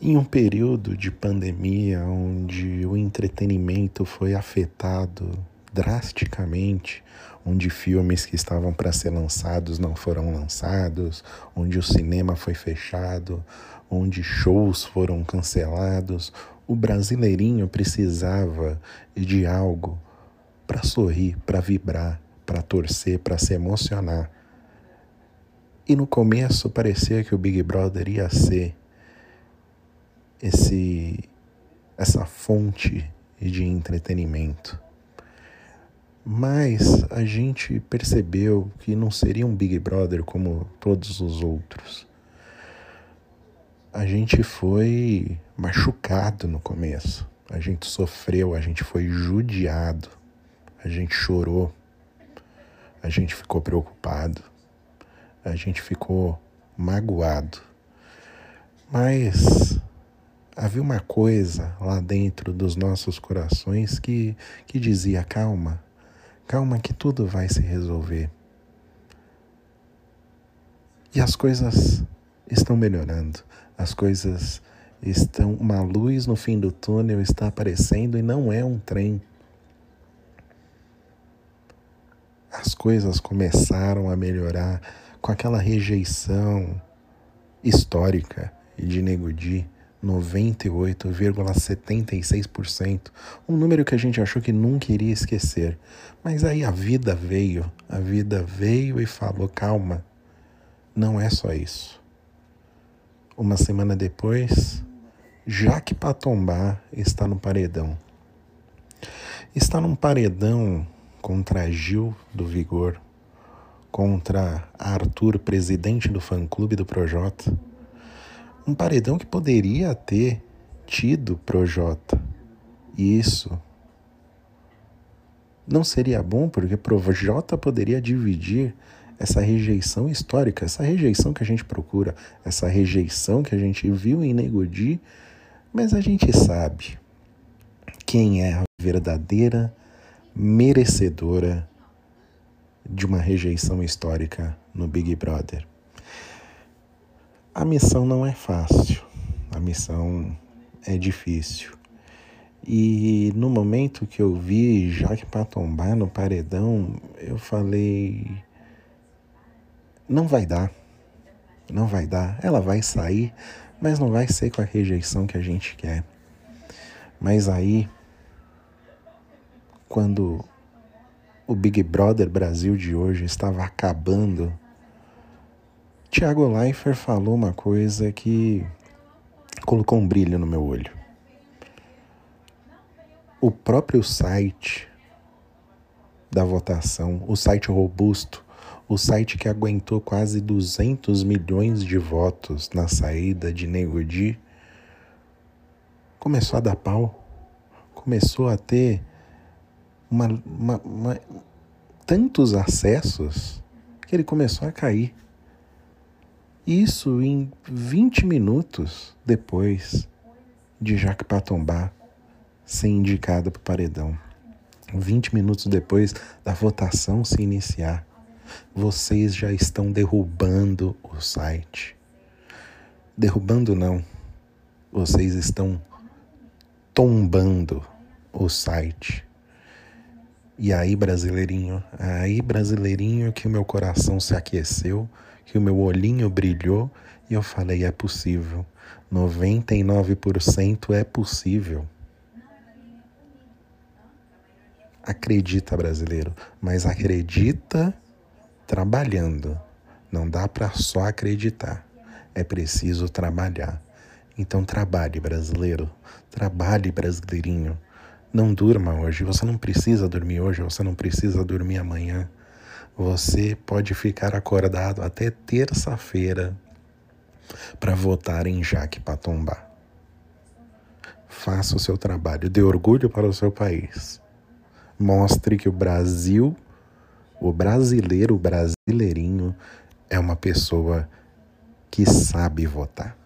Em um período de pandemia onde o entretenimento foi afetado drasticamente, onde filmes que estavam para ser lançados não foram lançados, onde o cinema foi fechado, onde shows foram cancelados, o brasileirinho precisava de algo para sorrir, para vibrar, para torcer, para se emocionar. E no começo parecia que o Big Brother ia ser esse essa fonte de entretenimento. Mas a gente percebeu que não seria um Big Brother como todos os outros. A gente foi machucado no começo. A gente sofreu, a gente foi judiado, a gente chorou, a gente ficou preocupado, a gente ficou magoado. Mas havia uma coisa lá dentro dos nossos corações que, que dizia: calma, calma, que tudo vai se resolver. E as coisas estão melhorando, as coisas estão. Uma luz no fim do túnel está aparecendo e não é um trem. As coisas começaram a melhorar com aquela rejeição histórica de Negudi 98,76%, um número que a gente achou que nunca iria esquecer. Mas aí a vida veio, a vida veio e falou: calma, não é só isso. Uma semana depois, Jaque Patombá está no paredão. Está num paredão contra Gil do Vigor, contra Arthur, presidente do fã-clube do Projota um paredão que poderia ter tido Projota. E isso não seria bom, porque Projota poderia dividir essa rejeição histórica, essa rejeição que a gente procura, essa rejeição que a gente viu em Negodi, mas a gente sabe quem é a verdadeira merecedora de uma rejeição histórica no Big Brother. A missão não é fácil, a missão é difícil. E no momento que eu vi Jaque Patombá no paredão, eu falei: não vai dar, não vai dar. Ela vai sair, mas não vai ser com a rejeição que a gente quer. Mas aí, quando o Big Brother Brasil de hoje estava acabando Tiago Leifert falou uma coisa que colocou um brilho no meu olho. O próprio site da votação, o site robusto, o site que aguentou quase 200 milhões de votos na saída de Negodi, começou a dar pau, começou a ter uma, uma, uma, tantos acessos que ele começou a cair. Isso em 20 minutos depois de Jacques Patombá ser indicada para o paredão. 20 minutos depois da votação se iniciar. Vocês já estão derrubando o site. Derrubando não. Vocês estão tombando o site. E aí, brasileirinho, aí, brasileirinho, que o meu coração se aqueceu que o meu olhinho brilhou e eu falei: é possível. 99% é possível. Acredita, brasileiro, mas acredita trabalhando. Não dá para só acreditar. É preciso trabalhar. Então trabalhe, brasileiro. Trabalhe, brasileirinho. Não durma hoje. Você não precisa dormir hoje. Você não precisa dormir amanhã. Você pode ficar acordado até terça-feira para votar em Jaque Patombá. Faça o seu trabalho, dê orgulho para o seu país. Mostre que o Brasil, o brasileiro, o brasileirinho, é uma pessoa que sabe votar.